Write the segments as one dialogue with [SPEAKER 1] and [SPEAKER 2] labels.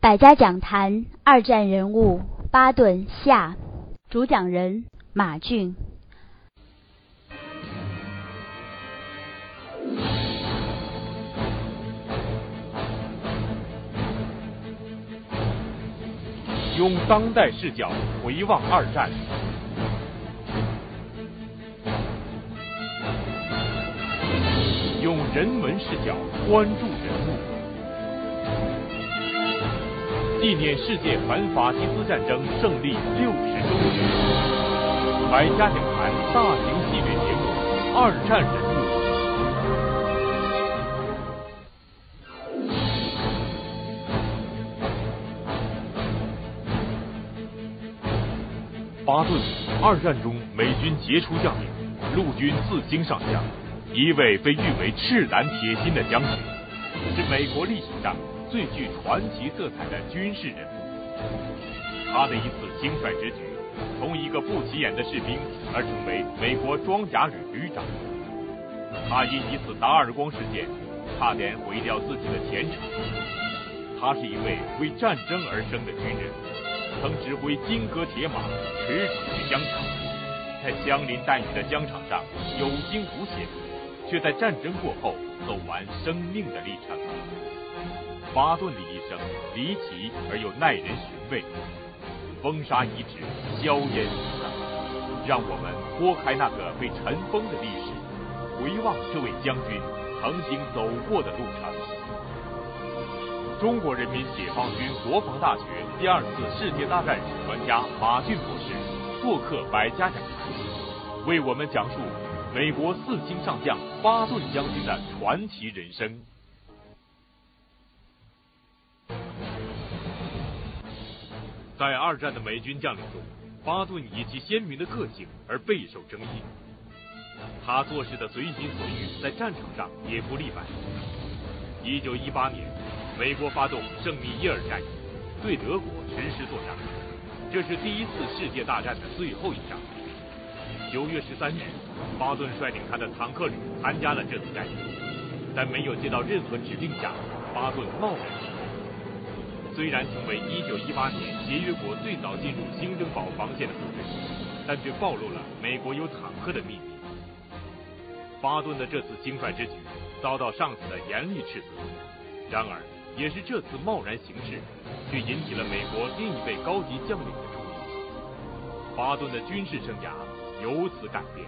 [SPEAKER 1] 百家讲坛二战人物巴顿下，主讲人马俊。
[SPEAKER 2] 用当代视角回望二战，用人文视角关注人物，纪念世界反法西斯战争胜利六十周年。百家讲坛大型系列节目《二战人物》。巴顿，二战中美军杰出将领，陆军四星上将，一位被誉为赤胆铁心的将军，是美国历史上最具传奇色彩的军事人物。他的一次轻率之举，从一个不起眼的士兵而成为美国装甲旅旅长。他因一次打耳光事件，差点毁掉自己的前程。他是一位为战争而生的军人。曾指挥金戈铁马驰骋于疆场，在枪林弹雨的疆场上有惊无险，却在战争过后走完生命的历程。巴顿的一生离奇而又耐人寻味，风沙遗址，硝烟弥散，让我们拨开那个被尘封的历史，回望这位将军曾经走过的路程。中国人民解放军国防大学第二次世界大战史专家马俊博士做客百家讲坛，为我们讲述美国四星上将巴顿将军的传奇人生。在二战的美军将领中，巴顿以其鲜明的个性而备受争议。他做事的随心所欲，在战场上也不例外。一九一八年。美国发动圣米耶尔战役，对德国实施作战，这是第一次世界大战的最后一仗。九月十三日，巴顿率领他的坦克旅参加了这次战役，在没有接到任何指令下，巴顿贸然。虽然成为一九一八年协约国最早进入新登堡防线的部队，但却暴露了美国有坦克的秘密。巴顿的这次轻率之举遭到上司的严厉斥责，然而。也是这次贸然行事，却引起了美国另一位高级将领的注意。巴顿的军事生涯由此改变。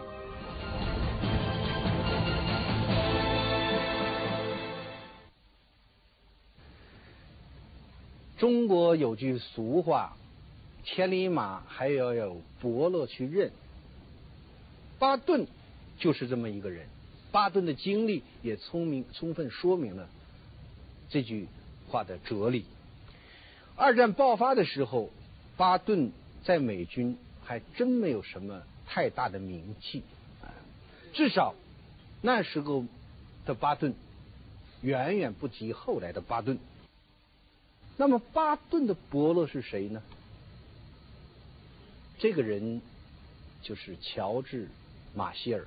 [SPEAKER 3] 中国有句俗话：“千里马还要有伯乐去认。”巴顿就是这么一个人。巴顿的经历也聪明，充分说明了这句。话的哲理。二战爆发的时候，巴顿在美军还真没有什么太大的名气啊，至少那时候的巴顿远远不及后来的巴顿。那么巴顿的伯乐是谁呢？这个人就是乔治·马歇尔。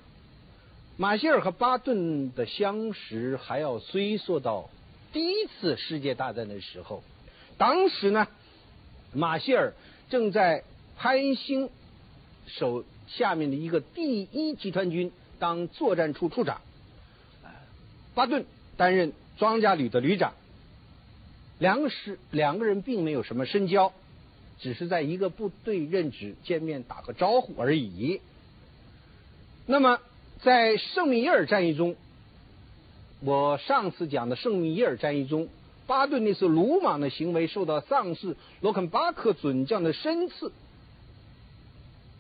[SPEAKER 3] 马歇尔和巴顿的相识还要追溯到。第一次世界大战的时候，当时呢，马歇尔正在潘兴手下面的一个第一集团军当作战处处长，巴顿担任装甲旅的旅长。两个是两个人并没有什么深交，只是在一个部队任职见面打个招呼而已。那么在圣米耶尔战役中。我上次讲的圣米耶尔战役中，巴顿那次鲁莽的行为受到上士罗肯巴克准将的申赐。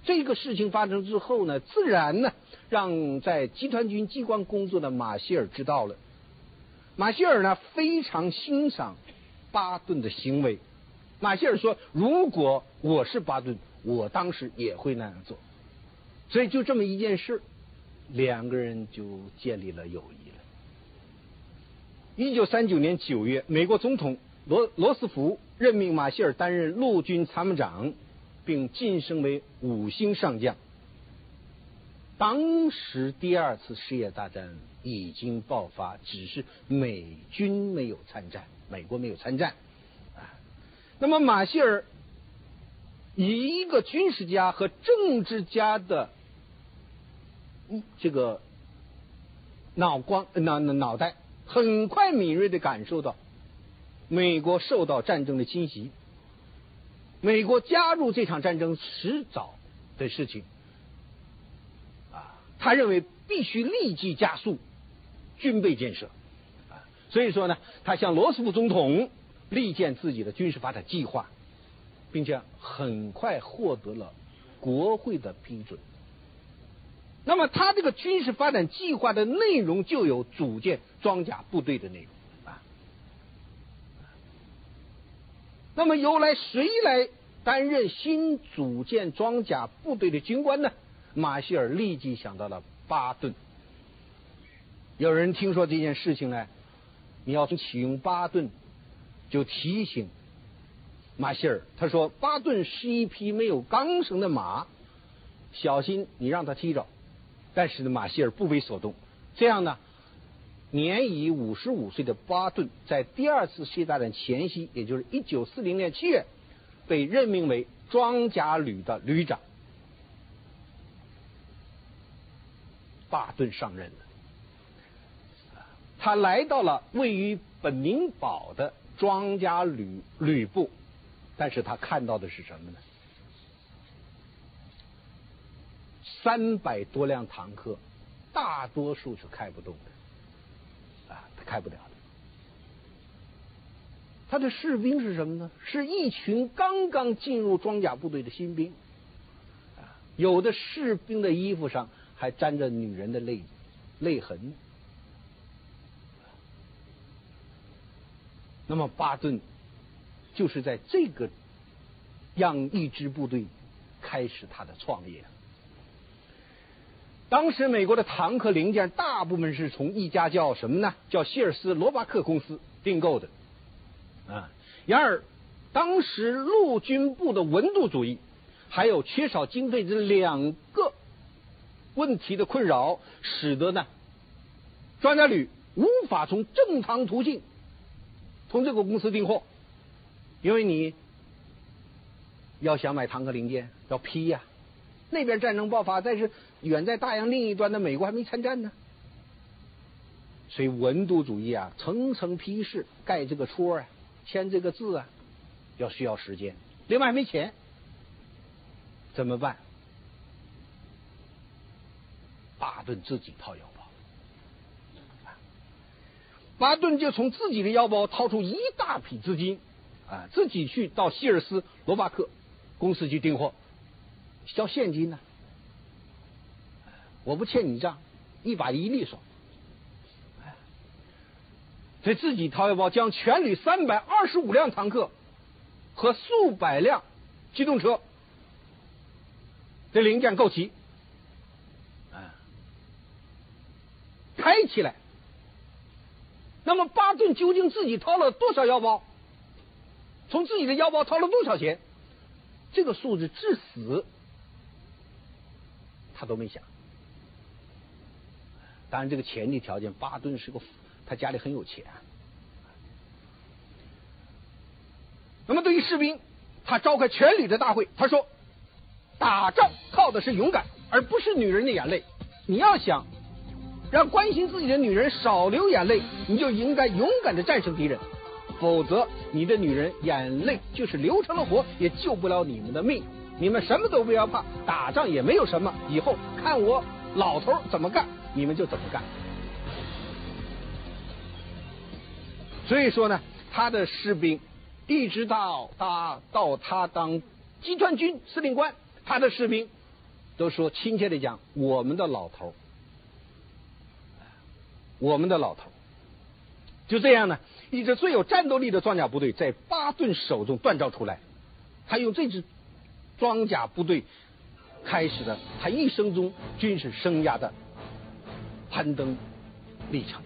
[SPEAKER 3] 这个事情发生之后呢，自然呢让在集团军机关工作的马歇尔知道了。马歇尔呢非常欣赏巴顿的行为。马歇尔说：“如果我是巴顿，我当时也会那样做。”所以就这么一件事，两个人就建立了友谊了。一九三九年九月，美国总统罗罗斯福任命马歇尔担任陆军参谋长，并晋升为五星上将。当时第二次世界大战已经爆发，只是美军没有参战，美国没有参战。啊，那么马歇尔以一个军事家和政治家的这个脑光脑脑袋，很快敏锐的感受到美国受到战争的侵袭，美国加入这场战争迟早的事情。啊，他认为必须立即加速军备建设，所以说呢，他向罗斯福总统力荐自己的军事发展计划。并且很快获得了国会的批准。那么，他这个军事发展计划的内容就有组建装甲部队的内容啊。那么，由来谁来担任新组建装甲部队的军官呢？马歇尔立即想到了巴顿。有人听说这件事情呢，你要启用巴顿，就提醒。马歇尔他说：“巴顿是一匹没有缰绳的马，小心你让他踢着。”但是呢，马歇尔不为所动。这样呢，年已五十五岁的巴顿在第二次世界大战前夕，也就是一九四零年七月，被任命为装甲旅的旅长。巴顿上任了，他来到了位于本宁堡的装甲旅旅部。但是他看到的是什么呢？三百多辆坦克，大多数是开不动的，啊，他开不了的。他的士兵是什么呢？是一群刚刚进入装甲部队的新兵，啊，有的士兵的衣服上还沾着女人的泪泪痕。那么巴顿。就是在这个让一支部队开始他的创业。当时美国的坦克零件大部分是从一家叫什么呢？叫希尔斯罗巴克公司订购的啊。然而，当时陆军部的文度主义还有缺少经费这两个问题的困扰，使得呢装甲旅无法从正常途径从这个公司订货。因为你要想买坦克零件要批呀，那边战争爆发，但是远在大洋另一端的美国还没参战呢，所以文牍主义啊，层层批示，盖这个戳啊，签这个字啊，要需要时间。另外还没钱，怎么办？巴顿自己掏腰包，巴顿就从自己的腰包掏出一大笔资金。啊，自己去到希尔斯罗巴克公司去订货，交现金呢？我不欠你账，一把一利索。所以自己掏腰包，将全旅三百二十五辆坦克和数百辆机动车的零件购齐，啊，开起来。那么巴顿究竟自己掏了多少腰包？从自己的腰包掏了多少钱？这个数字至死他都没想。当然，这个前提条件，巴顿是个他家里很有钱。那么，对于士兵，他召开全旅的大会，他说：“打仗靠的是勇敢，而不是女人的眼泪。你要想让关心自己的女人少流眼泪，你就应该勇敢的战胜敌人。”否则，你的女人眼泪就是流成了火，也救不了你们的命。你们什么都不要怕，打仗也没有什么。以后看我老头怎么干，你们就怎么干。所以说呢，他的士兵一直到他到他当集团军司令官，他的士兵都说亲切的讲：“我们的老头，我们的老头。”就这样呢。一支最有战斗力的装甲部队在巴顿手中锻造出来，他用这支装甲部队开始了他一生中军事生涯的攀登历程。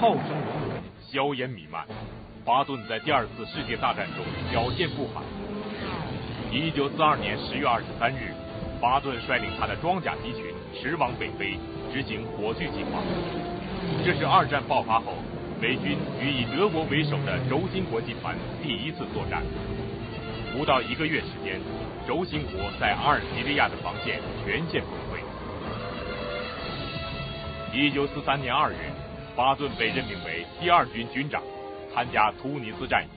[SPEAKER 2] 炮声隆隆，硝烟弥漫，巴顿在第二次世界大战中表现不凡。一九四二年十月二十三日，巴顿率领他的装甲集群驰往北非。执行火炬计划，这是二战爆发后美军与以德国为首的轴心国集团第一次作战。不到一个月时间，轴心国在阿尔及利亚的防线全线崩溃。一九四三年二月，巴顿被任命为第二军军长，参加突尼斯战役。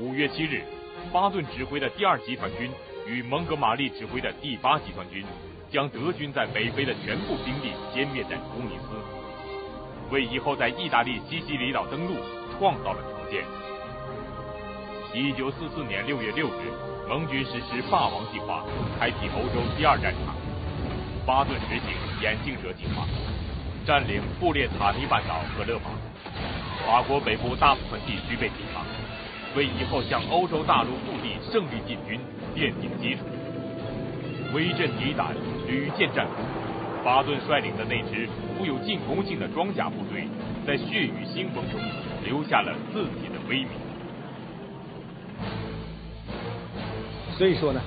[SPEAKER 2] 五月七日，巴顿指挥的第二集团军与蒙哥马利指挥的第八集团军，将德军在北非的全部兵力歼灭在突尼斯，为以后在意大利西西里岛登陆创造了条件。一九四四年六月六日，盟军实施霸王计划，开启欧洲第二战场。巴顿执行眼镜蛇计划，占领布列塔尼半岛和勒芒，法国北部大部分地区被解放。为以后向欧洲大陆腹地胜利进军奠定基础。威震敌胆，屡建战功。巴顿率领的那支富有进攻性的装甲部队，在血雨腥风中留下了自己的威名。
[SPEAKER 3] 所以说呢，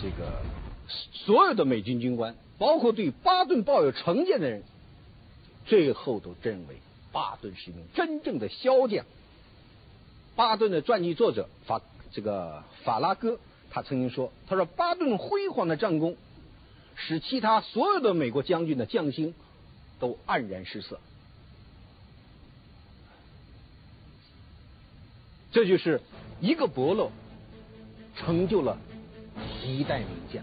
[SPEAKER 3] 这个所有的美军军官，包括对巴顿抱有成见的人，最后都认为巴顿是一名真正的骁将。巴顿的传记作者法这个法拉戈，他曾经说：“他说巴顿辉煌的战功，使其他所有的美国将军的将星都黯然失色。”这就是一个伯乐成就了一代名将。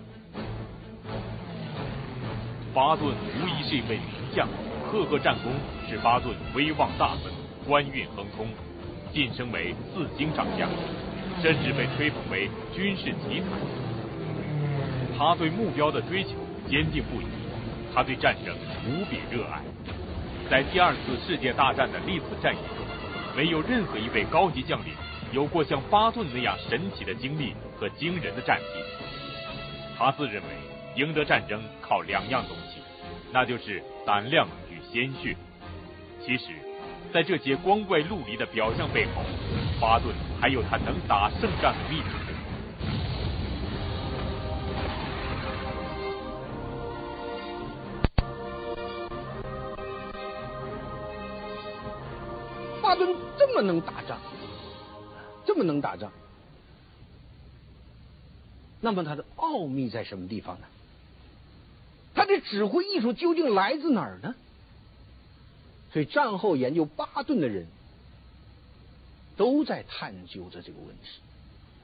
[SPEAKER 2] 巴顿无疑是一位名将，赫赫战功使巴顿威望大增，官运亨通。晋升为四星上将，甚至被吹捧为军事奇才。他对目标的追求坚定不移，他对战争无比热爱。在第二次世界大战的历次战役中，没有任何一位高级将领有过像巴顿那样神奇的经历和惊人的战绩。他自认为，赢得战争靠两样东西，那就是胆量与鲜血。其实。在这些光怪陆离的表象背后，巴顿还有他能打胜仗的秘密。
[SPEAKER 3] 巴顿这么能打仗，这么能打仗，那么他的奥秘在什么地方呢？他的指挥艺术究竟来自哪儿呢？所以战后研究巴顿的人都在探究着这个问题，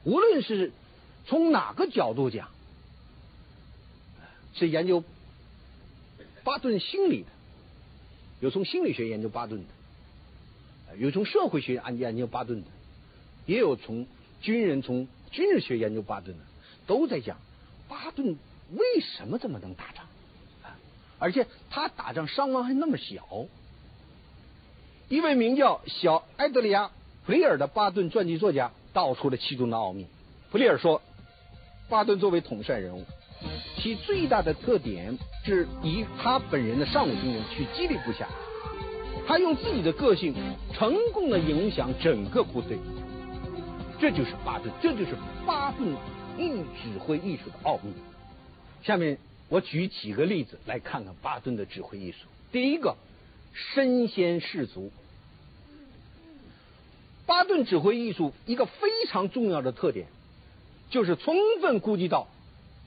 [SPEAKER 3] 无论是从哪个角度讲，是研究巴顿心理的，有从心理学研究巴顿的，有从社会学研研究巴顿的，也有从军人从军事学研究巴顿的，都在讲巴顿为什么这么能打仗，而且他打仗伤亡还那么小。一位名叫小埃德里亚·普利尔的巴顿传记作家道出了其中的奥秘。普利尔说，巴顿作为统帅人物，其最大的特点是以他本人的尚武精神去激励部下。他用自己的个性成功的影响整个部队。这就是巴顿，这就是巴顿艺指挥艺术的奥秘。下面我举几个例子来看看巴顿的指挥艺术。第一个。身先士卒，巴顿指挥艺术一个非常重要的特点，就是充分估计到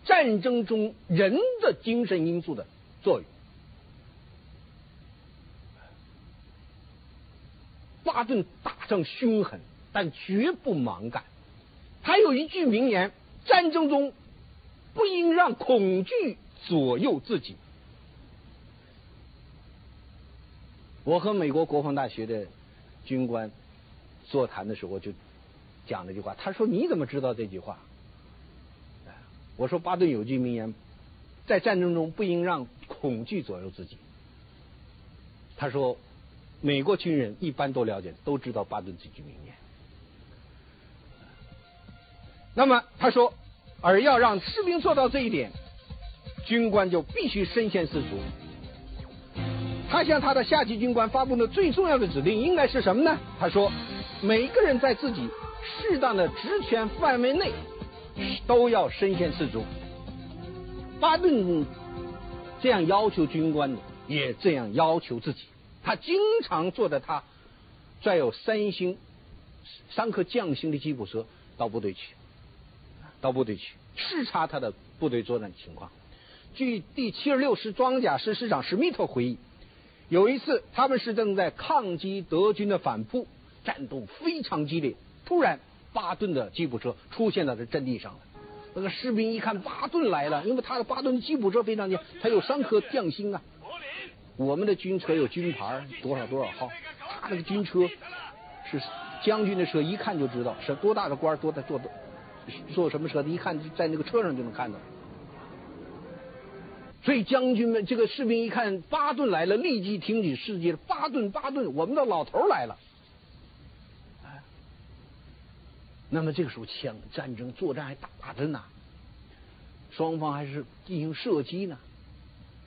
[SPEAKER 3] 战争中人的精神因素的作用。巴顿打仗凶狠，但绝不蛮干。他有一句名言：战争中不应让恐惧左右自己。我和美国国防大学的军官座谈的时候，就讲了一句话。他说：“你怎么知道这句话？”我说：“巴顿有句名言，在战争中不应让恐惧左右自己。”他说：“美国军人一般都了解，都知道巴顿这句名言。”那么他说：“而要让士兵做到这一点，军官就必须身先士卒。”他向他的下级军官发布的最重要的指令应该是什么呢？他说：“每个人在自己适当的职权范围内，都要身先士卒。”巴顿这样要求军官的，也这样要求自己。他经常坐在他载有三星、三颗将星的吉普车到部队去，到部队去视察他的部队作战情况。据第七十六师装甲师师长史密特回忆，有一次他们是正在抗击德军的反扑，战斗非常激烈，突然巴顿的吉普车出现在这阵地上了。那个士兵一看巴顿来了，因为他的巴顿的吉普车非常强，他有三颗将星啊。我们的军车有军牌，多少多少号，他那个军车是将军的车，一看就知道是多大的官，多大坐的坐什么车的，一看在那个车上就能看到。所以将军们，这个士兵一看巴顿来了，立即挺起士气，巴顿巴顿，我们的老头来了。那么这个时候，枪战争作战还打着呢，双方还是进行射击呢。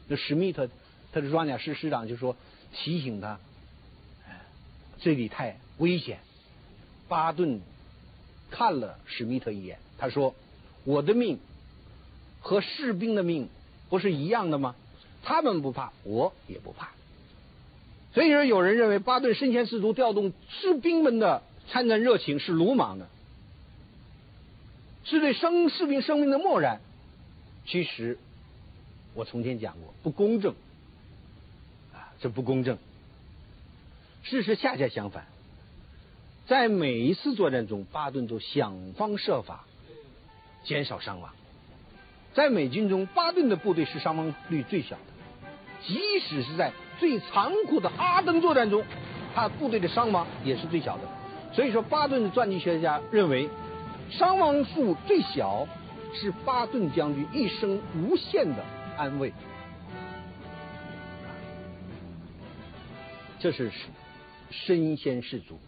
[SPEAKER 3] 那史密特，他的装甲师师长就说提醒他，这里太危险。巴顿看了史密特一眼，他说：“我的命和士兵的命不是一样的吗？他们不怕，我也不怕。”所以说，有人认为巴顿身先士卒，调动士兵们的参战热情是鲁莽的。是对生士兵生命的漠然，其实我从前讲过不公正，啊，这不公正。事实恰恰相反，在每一次作战中，巴顿都想方设法减少伤亡。在美军中，巴顿的部队是伤亡率最小的，即使是在最残酷的阿登作战中，他部队的伤亡也是最小的。所以说，巴顿的传记学家认为。伤亡数最小，是巴顿将军一生无限的安慰。这是身先士卒。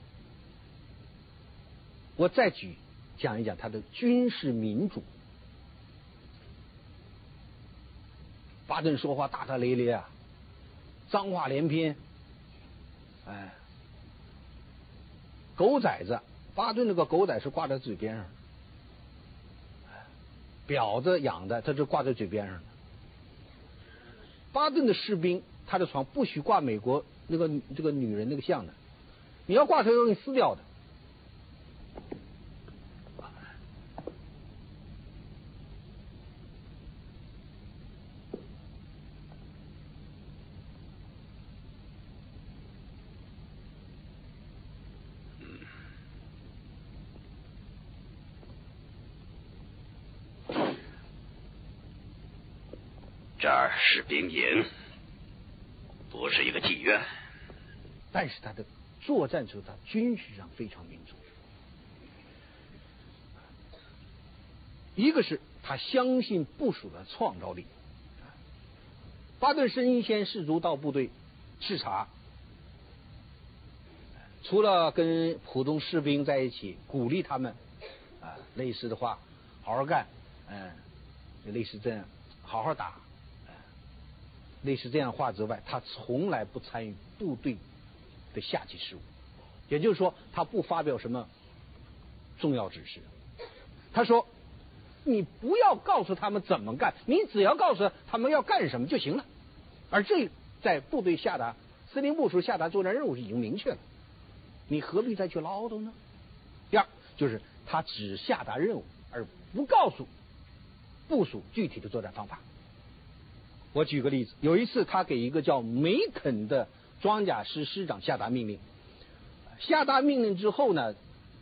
[SPEAKER 3] 我再举讲一讲他的军事民主。巴顿说话大大咧咧啊，脏话连篇，哎，狗崽子。巴顿那个狗仔是挂在嘴边上，婊子养的，他是挂在嘴边上的。巴顿的士兵，他的床不许挂美国那个这个女人那个像的，你要挂，他要给你撕掉的。
[SPEAKER 4] 这儿是兵营，不是一个妓院。
[SPEAKER 3] 但是他的作战时候，他军事上非常民主。一个是他相信部署的创造力。巴顿身先士卒到部队视察，除了跟普通士兵在一起鼓励他们啊，类似的话，好好干，嗯，类似这样，好好打。类似这样话之外，他从来不参与部队的下级事务，也就是说，他不发表什么重要指示。他说：“你不要告诉他们怎么干，你只要告诉他们要干什么就行了。”而这在部队下达司令部时下达作战任务是已经明确了，你何必再去唠叨呢？第二，就是他只下达任务，而不告诉部署具体的作战方法。我举个例子，有一次他给一个叫梅肯的装甲师师长下达命令，下达命令之后呢，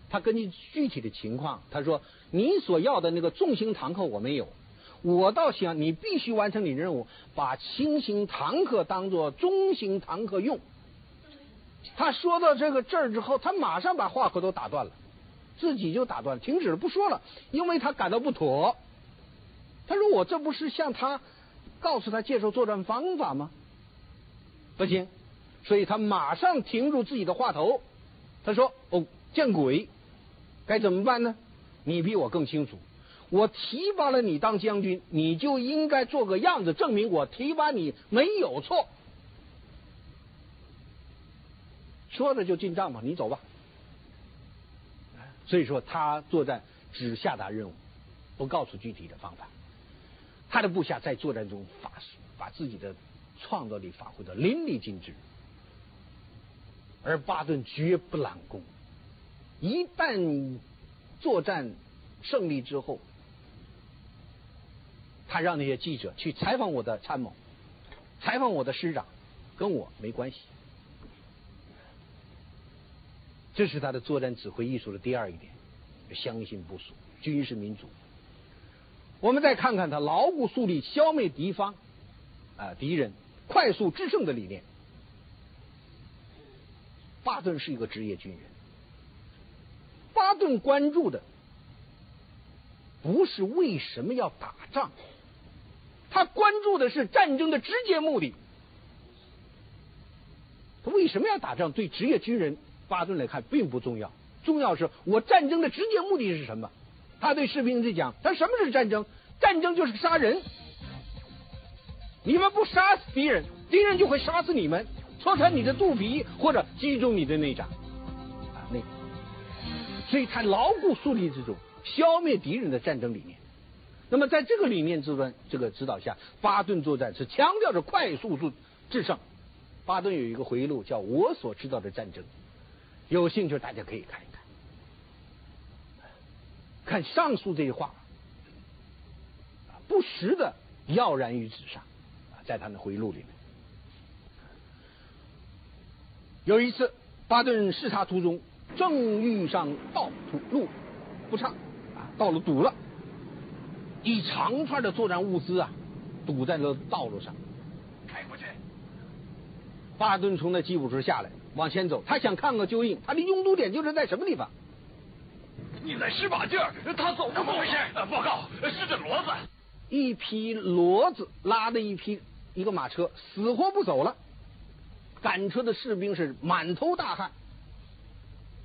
[SPEAKER 3] 他根据具体的情况，他说：“你所要的那个重型坦克我没有，我倒想你必须完成你的任务，把轻型坦克当做中型坦克用。”他说到这个这儿之后，他马上把话口都打断了，自己就打断了停止了，不说了，因为他感到不妥。他说：“我这不是向他。”告诉他接受作战方法吗？不行，所以他马上停住自己的话头。他说：“哦，见鬼！该怎么办呢？你比我更清楚。我提拔了你当将军，你就应该做个样子，证明我提拔你没有错。”说着就进帐吧，你走吧。所以说，他作战只下达任务，不告诉具体的方法。他的部下在作战中发把自己的创造力发挥的淋漓尽致。而巴顿绝不揽功。一旦作战胜利之后，他让那些记者去采访我的参谋，采访我的师长，跟我没关系。这是他的作战指挥艺术的第二一点，相信部署，军事民主。我们再看看他牢固树立消灭敌方啊敌人快速制胜的理念。巴顿是一个职业军人，巴顿关注的不是为什么要打仗，他关注的是战争的直接目的。他为什么要打仗？对职业军人巴顿来看并不重要，重要是我战争的直接目的是什么？他对士兵在讲，他什么是战争？战争就是杀人，你们不杀死敌人，敌人就会杀死你们，戳穿你的肚皮或者击中你的内脏啊，那，所以他牢固树立这种消灭敌人的战争理念。那么在这个理念之中，这个指导下，巴顿作战是强调着快速速制胜。巴顿有一个回忆录，叫《我所知道的战争》，有兴趣大家可以看看。上述这些话，不时的耀然于纸上，在他的回忆录里面。有一次，巴顿视察途中，正遇上道途路不畅，啊，道路堵了，一长串的作战物资啊，堵在了道路上。
[SPEAKER 4] 开过去。
[SPEAKER 3] 巴顿从那吉普车下来，往前走，他想看个究竟，他的拥堵点就是在什么地方。
[SPEAKER 4] 你再使把劲儿，他走。怎么回事？报告，是这骡子。
[SPEAKER 3] 一匹骡子拉的一匹一个马车，死活不走了。赶车的士兵是满头大汗。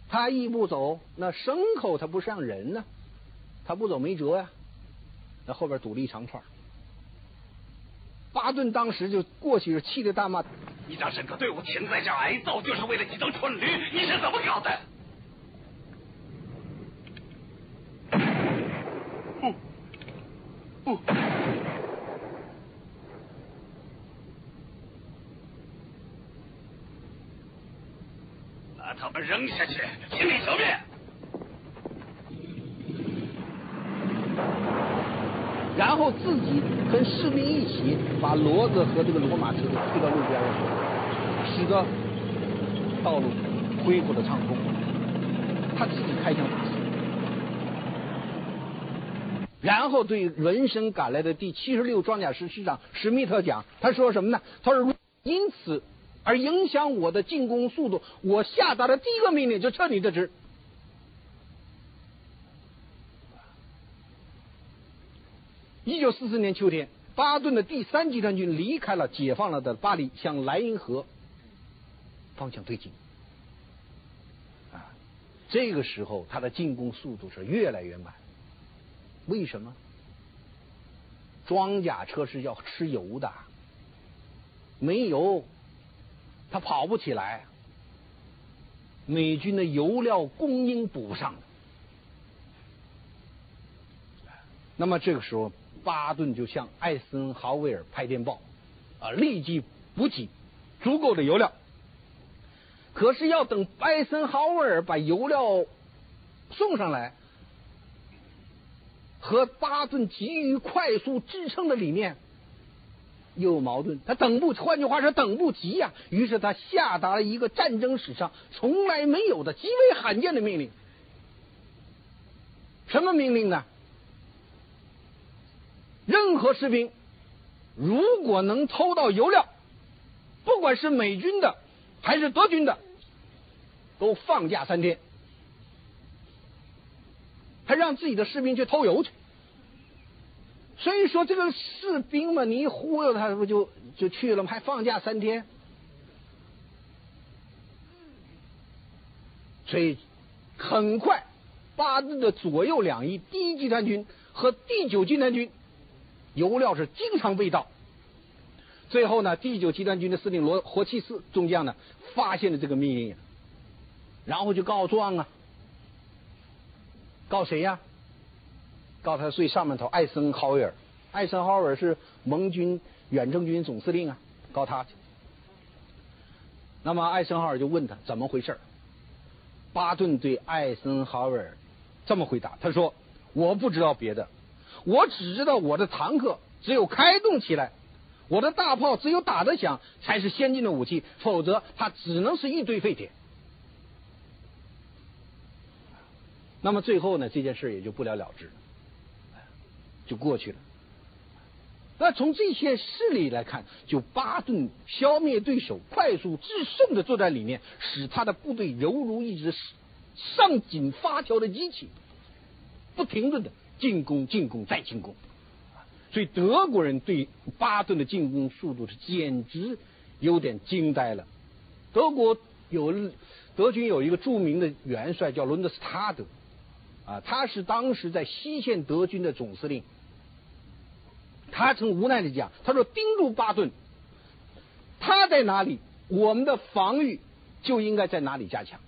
[SPEAKER 3] 他一不走，那牲口他不像人呢，他不走没辙呀。那后边堵了一长串。巴顿当时就过去，是气得大骂：“
[SPEAKER 4] 你让整个队伍停在这儿挨揍，就是为了几头蠢驴？你是怎么搞的？”不，不，把他们扔下去，清理墙面。
[SPEAKER 3] 然后自己跟士兵一起把骡子和这个骡马车推到路边上，使得道路恢复了畅通。他自己开枪打死。然后对闻声赶来的第七十六装甲师师长史密特讲，他说什么呢？他说因此而影响我的进攻速度，我下达的第一个命令就撤你的职。一九四四年秋天，巴顿的第三集团军离开了解放了的巴黎，向莱茵河方向推进。啊，这个时候他的进攻速度是越来越慢。为什么？装甲车是要吃油的，没油，他跑不起来。美军的油料供应补上了，那么这个时候。巴顿就向艾森豪威尔拍电报，啊，立即补给足够的油料。可是要等艾森豪威尔把油料送上来，和巴顿急于快速支撑的理念又有矛盾，他等不，换句话说等不及呀。于是他下达了一个战争史上从来没有的极为罕见的命令。什么命令呢？任何士兵如果能偷到油料，不管是美军的还是德军的，都放假三天。还让自己的士兵去偷油去。所以说，这个士兵嘛，你一忽悠他，不就就去了吗？还放假三天。所以很快，巴顿的左右两翼第一集团军和第九集团军。油料是经常被盗，最后呢，第九集团军的司令罗霍奇斯中将呢，发现了这个命令，然后就告状啊，告谁呀？告他最上面头艾森豪威尔，艾森豪威尔是盟军远征军总司令啊，告他去。那么艾森豪尔就问他怎么回事巴顿对艾森豪威尔这么回答：“他说我不知道别的，我只知道我的坦克只有开动起来，我的大炮只有打得响才是先进的武器，否则它只能是一堆废铁。”那么最后呢，这件事也就不了了之，就过去了。那从这些事例来看，就巴顿消灭对手、快速制胜的作战理念，使他的部队犹如一只上紧发条的机器，不停的进攻、进攻再进攻。所以德国人对巴顿的进攻速度是简直有点惊呆了。德国有德军有一个著名的元帅叫伦德斯塔德，啊，他是当时在西线德军的总司令。他曾无奈的讲：“他说盯住巴顿，他在哪里，我们的防御就应该在哪里加强。”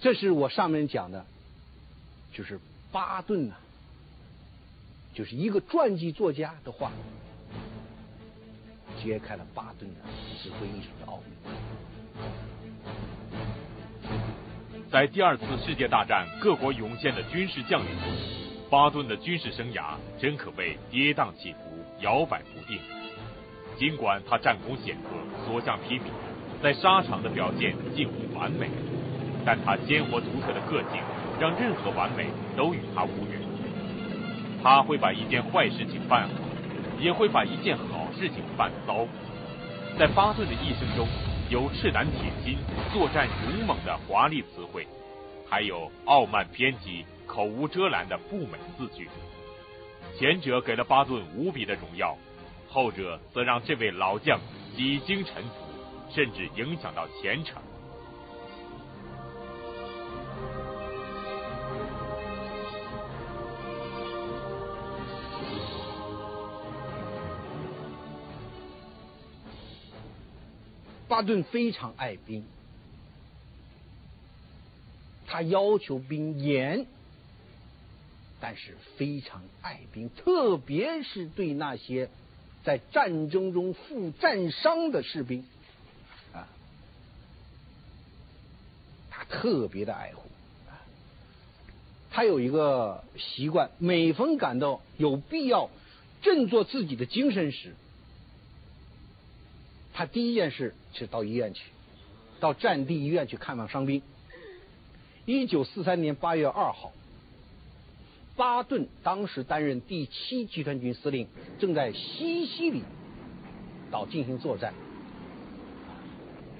[SPEAKER 3] 这是我上面讲的，就是巴顿呐，就是一个传记作家的话，揭开了巴顿的指挥艺术的奥秘。
[SPEAKER 2] 在第二次世界大战各国涌现的军事将领中，巴顿的军事生涯真可谓跌宕起伏、摇摆不定。尽管他战功显赫、所向披靡，在沙场的表现近乎完美，但他鲜活独特的个性让任何完美都与他无缘。他会把一件坏事情办好，也会把一件好事情办糟。在巴顿的一生中。有赤胆铁心、作战勇猛的华丽词汇，还有傲慢偏激、口无遮拦的不美字句。前者给了巴顿无比的荣耀，后者则让这位老将几经沉浮，甚至影响到前程。
[SPEAKER 3] 巴顿非常爱兵，他要求兵严，但是非常爱兵，特别是对那些在战争中负战伤的士兵啊，他特别的爱护。他有一个习惯，每逢感到有必要振作自己的精神时。他第一件事是到医院去，到战地医院去看望伤兵。一九四三年八月二号，巴顿当时担任第七集团军司令，正在西西里岛进行作战。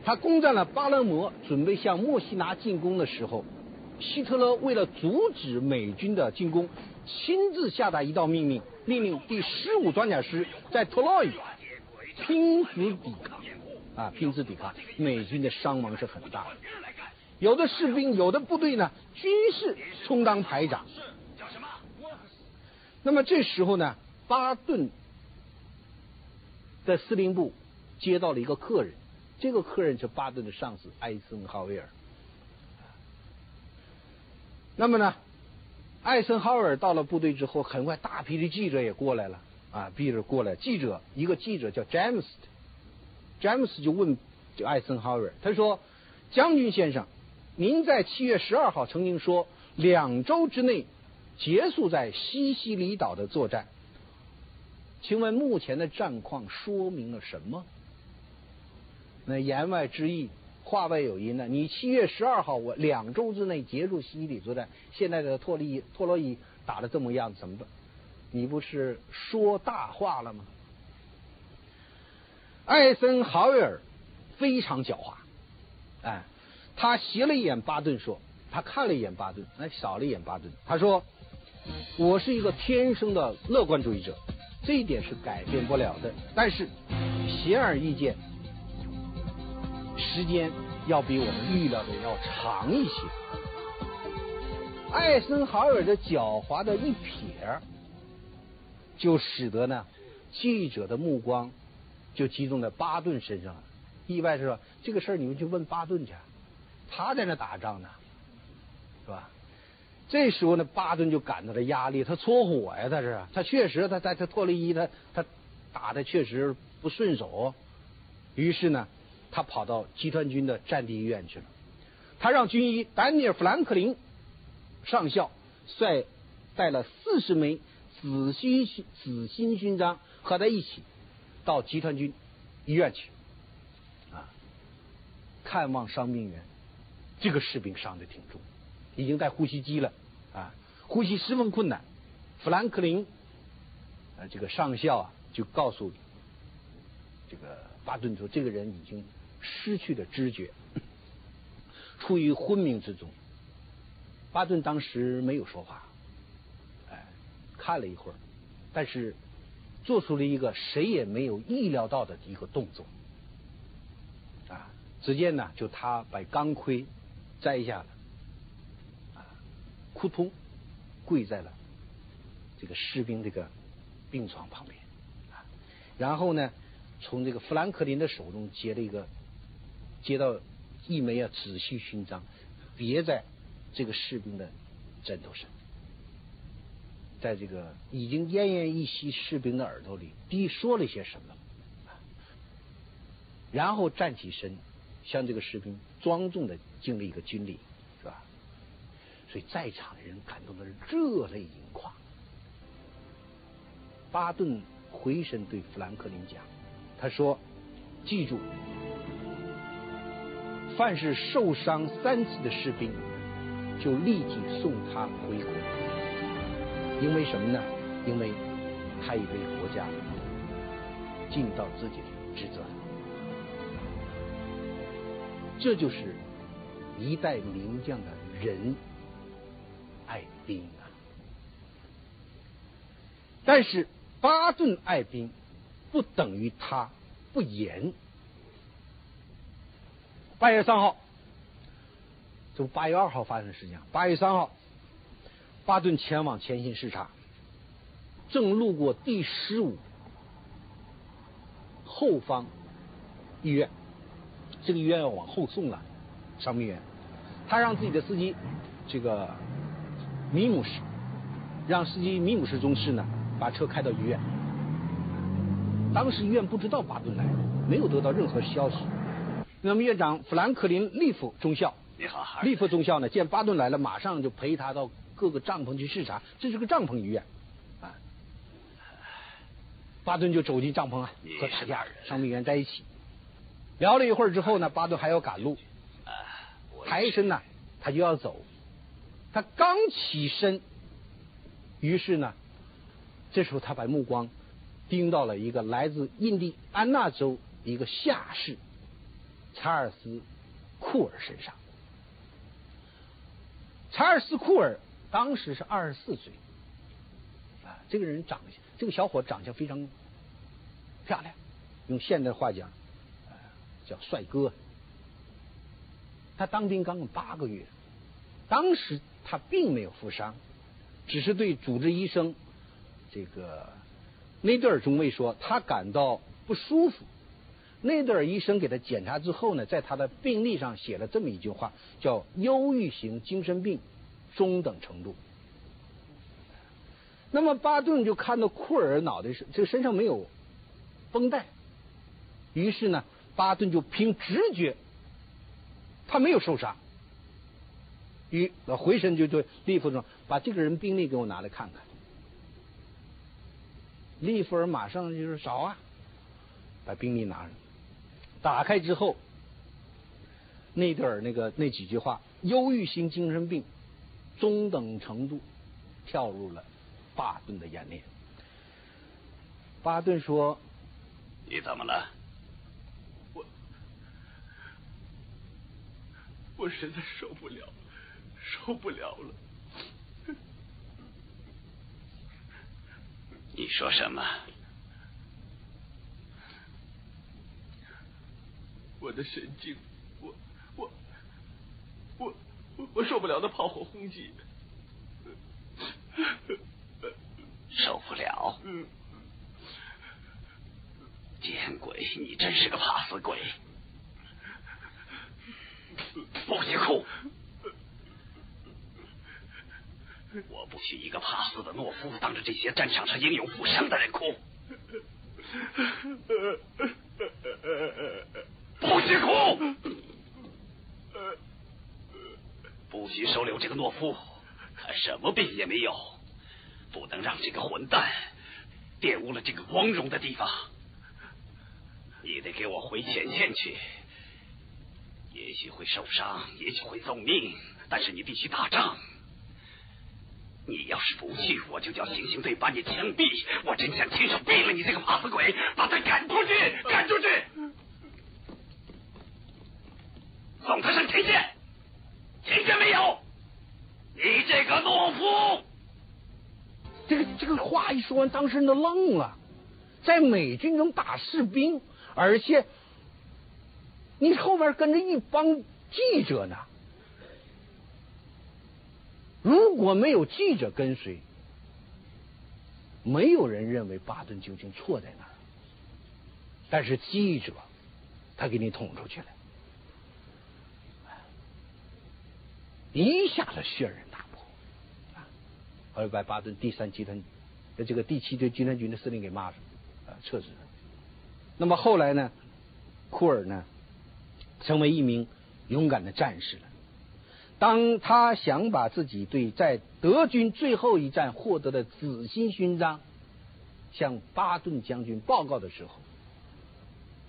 [SPEAKER 3] 他攻占了巴勒摩，准备向墨西拿进攻的时候，希特勒为了阻止美军的进攻，亲自下达一道命令，命令第十五装甲师在特洛伊。拼死抵抗啊！拼死抵抗，美军的伤亡是很大的。有的士兵，有的部队呢，军士充当排长。那么这时候呢，巴顿的司令部接到了一个客人，这个客人是巴顿的上司艾森豪威尔。那么呢，艾森豪威尔到了部队之后，很快大批的记者也过来了。啊，比尔过来，记者一个记者叫詹姆斯，詹姆斯就问这艾森豪威尔，他说：“将军先生，您在七月十二号曾经说两周之内结束在西西里岛的作战，请问目前的战况说明了什么？”那言外之意，话外有音呢。你七月十二号我两周之内结束西西里作战，现在的托利托洛伊打的这么样，怎么办？你不是说大话了吗？艾森豪威尔非常狡猾，哎，他斜了一眼巴顿说，他看了一眼巴顿，哎，扫了一眼巴顿，他说：“我是一个天生的乐观主义者，这一点是改变不了的。但是显而易见，时间要比我们预料的要长一些。”艾森豪威尔的狡猾的一撇。就使得呢，记者的目光就集中在巴顿身上了。意外是说，这个事儿你们去问巴顿去，他在那打仗呢，是吧？这时候呢，巴顿就感到了压力，他搓火呀，他是，他确实，他在他脱了衣，他他打的确实不顺手。于是呢，他跑到集团军的战地医院去了。他让军医丹尼尔·弗兰克林上校率带了四十枚紫心紫心勋章合在一起，到集团军医院去啊，看望伤病员。这个士兵伤的挺重，已经带呼吸机了啊，呼吸十分困难。弗兰克林啊，这个上校啊，就告诉这个巴顿说，这个人已经失去了知觉，处于昏迷之中。巴顿当时没有说话，看了一会儿，但是做出了一个谁也没有意料到的一个动作啊！只见呢，就他把钢盔摘下了，啊，扑通跪在了。这个士兵这个病床旁边啊，然后呢，从这个富兰克林的手中接了一个，接到一枚啊紫细勋章，别在这个士兵的枕头上，在这个已经奄奄一息士兵的耳朵里低说了些什么，然后站起身，向这个士兵庄重的敬了一个军礼，是吧？所以在场的人感动的热泪盈眶。巴顿回身对富兰克林讲：“他说，记住，凡是受伤三次的士兵，就立即送他回国。因为什么呢？因为他已为国家尽到自己的职责。这就是一代名将的仁爱兵啊！但是。”巴顿爱兵，不等于他不严。八月三号，这不八月二号发生的事情。八月三号，巴顿前往前线视察，正路过第十五后方医院，这个医院要往后送了，伤病员。他让自己的司机这个米姆士，让司机米姆士中士呢。把车开到医院，当时医院不知道巴顿来，没有得到任何消息。那么院长弗兰克林利夫中校，
[SPEAKER 4] 你好，
[SPEAKER 3] 利夫中校呢，见巴顿来了，马上就陪他到各个帐篷去视察。这是个帐篷医院，啊，巴顿就走进帐篷啊，和大家伤病员在一起聊了一会儿之后呢，巴顿还要赶路，抬身呢，他就要走，他刚起身，于是呢。这时候，他把目光盯到了一个来自印第安纳州一个下士查尔斯·库尔身上。查尔斯·库尔当时是二十四岁，啊，这个人长相，这个小伙长相非常漂亮，用现代话讲，叫帅哥。他当兵刚八个月，当时他并没有负伤，只是对主治医生。这个内德尔中尉说，他感到不舒服。内德尔医生给他检查之后呢，在他的病历上写了这么一句话，叫“忧郁型精神病，中等程度”。那么巴顿就看到库尔脑袋是这个身上没有绷带，于是呢，巴顿就凭直觉，他没有受伤。于回身就对利弗说：“把这个人病历给我拿来看看。”利弗尔马上就是找啊，把病历拿上，打开之后，内德尔那个那几句话，忧郁型精神病中等程度，跳入了巴顿的眼帘。巴顿说：“
[SPEAKER 4] 你怎么了？
[SPEAKER 5] 我我实在受不了，受不了了。”
[SPEAKER 4] 你说什么？
[SPEAKER 5] 我的神经，我我受不了那炮火轰击，
[SPEAKER 4] 受不了。见鬼！你真是个怕死鬼！不许哭！我不许一个怕死的懦夫当着这些战场上英勇负伤的人哭。不许哭！不许收留这个懦夫，他什么病也没有，不能让这个混蛋玷污了这个光荣的地方。你得给我回前线去，也许会受伤，也许会送命，但是你必须打仗。你要是不去，我就叫行刑队把你枪毙。我真想亲手毙了你这个怕死鬼，把他赶出去，赶出去，送他上前线。听见没有？你这个懦夫！
[SPEAKER 3] 这个这个话一说完，当事人都愣了。在美军中打士兵，而且你后面跟着一帮记者呢。如果没有记者跟随，没有人认为巴顿究竟错在哪儿。但是记者，他给你捅出去了，一下子轩然大波。后来把巴顿第三集团的这个第七队军团军的司令给骂了，啊，撤职了。那么后来呢，库尔呢，成为一名勇敢的战士了。当他想把自己对在德军最后一战获得的紫心勋章向巴顿将军报告的时候，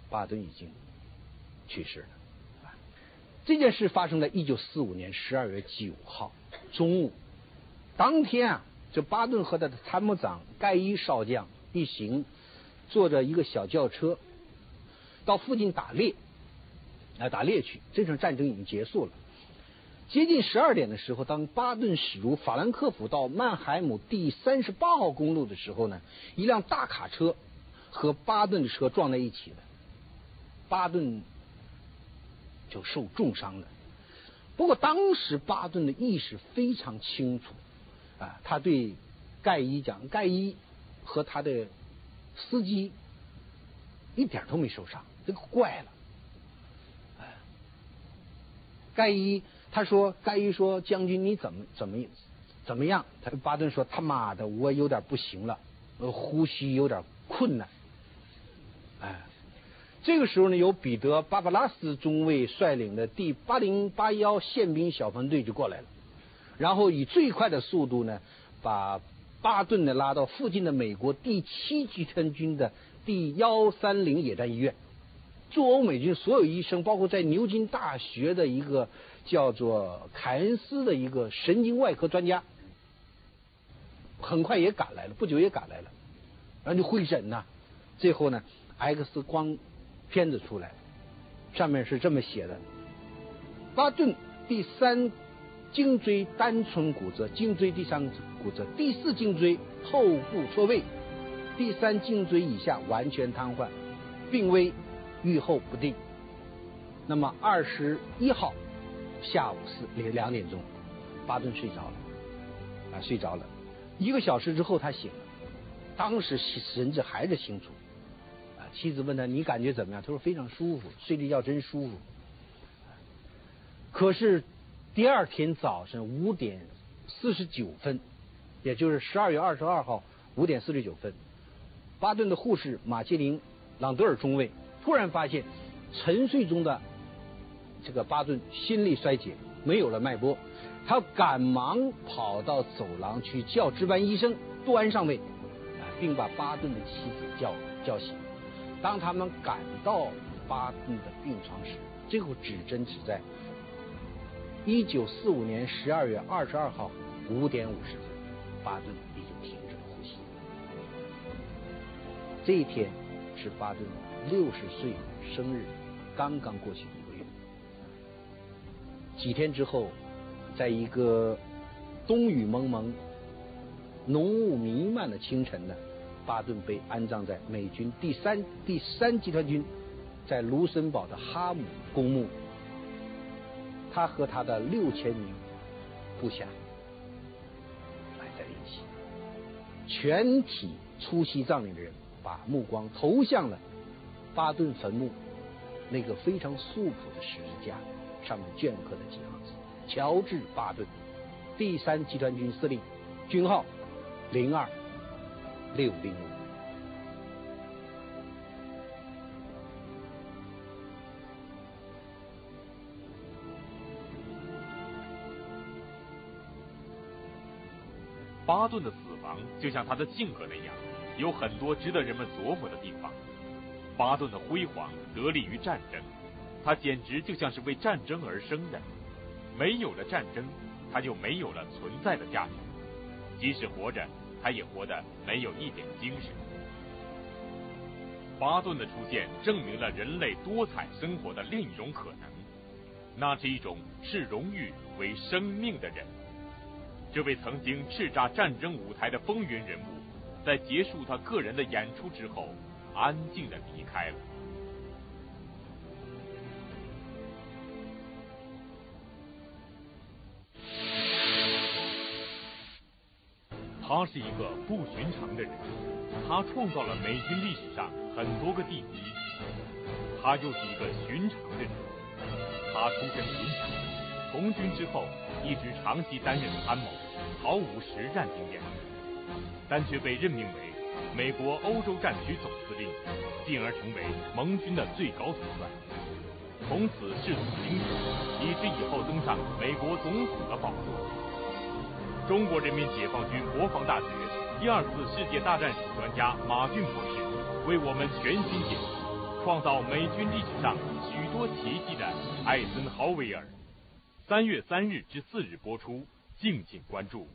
[SPEAKER 3] 巴顿已经去世了。这件事发生在一九四五年十二月九号中午。当天啊，这巴顿和他的参谋长盖伊少将一行坐着一个小轿车到附近打猎，啊，打猎去。这场战争已经结束了。接近十二点的时候，当巴顿驶入法兰克福到曼海姆第三十八号公路的时候呢，一辆大卡车和巴顿的车撞在一起了，巴顿就受重伤了。不过当时巴顿的意识非常清楚，啊，他对盖伊讲，盖伊和他的司机一点都没受伤，这个怪了，盖伊。他说：“盖伊说，将军你怎么怎么怎么样？”他巴顿说：“他妈的，我有点不行了，呼吸有点困难。”这个时候呢，由彼得·巴巴拉斯中尉率领的第八零八幺宪兵小分队就过来了，然后以最快的速度呢，把巴顿呢拉到附近的美国第七集团军的第幺三零野战医院。驻欧美军所有医生，包括在牛津大学的一个。叫做凯恩斯的一个神经外科专家，很快也赶来了，不久也赶来了，然后就会诊呐。最后呢，X 光片子出来，上面是这么写的：巴顿第三颈椎单纯骨折，颈椎第三骨折，第四颈椎后部错位，第三颈椎以下完全瘫痪，病危，愈后不定。那么二十一号。下午四两两点钟，巴顿睡着了，啊，睡着了。一个小时之后他醒了，当时神志还是清楚。妻子问他你感觉怎么样？他说非常舒服，睡这觉真舒服。可是第二天早晨五点四十九分，也就是十二月二十二号五点四十九分，巴顿的护士马切林·朗德尔中尉突然发现沉睡中的。这个巴顿心力衰竭，没有了脉搏，他赶忙跑到走廊去叫值班医生端上位，啊，并把巴顿的妻子叫叫醒。当他们赶到巴顿的病床时，最后指针指在一九四五年十二月二十二号五点五十分，巴顿已经停止了呼吸。这一天是巴顿六十岁生日刚刚过去一个月。几天之后，在一个冬雨蒙蒙、浓雾弥漫的清晨呢，巴顿被安葬在美军第三第三集团军在卢森堡的哈姆公墓。他和他的六千名部下埋在一起，全体出席葬礼的人把目光投向了巴顿坟墓那个非常素朴的十字架。上面镌刻的几行字：乔治·巴顿，第三集团军司令，军号零二六零五。
[SPEAKER 2] 巴顿的死亡就像他的性格那样，有很多值得人们琢磨的地方。巴顿的辉煌得力于战争，他简直就像是为战争而生的。没有了战争，他就没有了存在的价值。即使活着，他也活得没有一点精神。巴顿的出现证明了人类多彩生活的另一种可能，那是一种视荣誉为生命的人。这位曾经叱咤战争舞台的风云人物，在结束他个人的演出之后，安静的离开了。他是一个不寻常的人，他创造了美军历史上很多个第一。他又是一个寻常的人，他出身贫穷，从军之后一直长期担任参谋，毫无实战经验，但却被任命为美国欧洲战区总司令，进而成为盟军的最高统帅，从此仕途清楚，以致以后登上美国总统的宝座。中国人民解放军国防大学第二次世界大战史专家马俊博士为我们全新解读创造美军历史上许多奇迹的艾森豪威尔。三月三日至四日播出，敬请关注。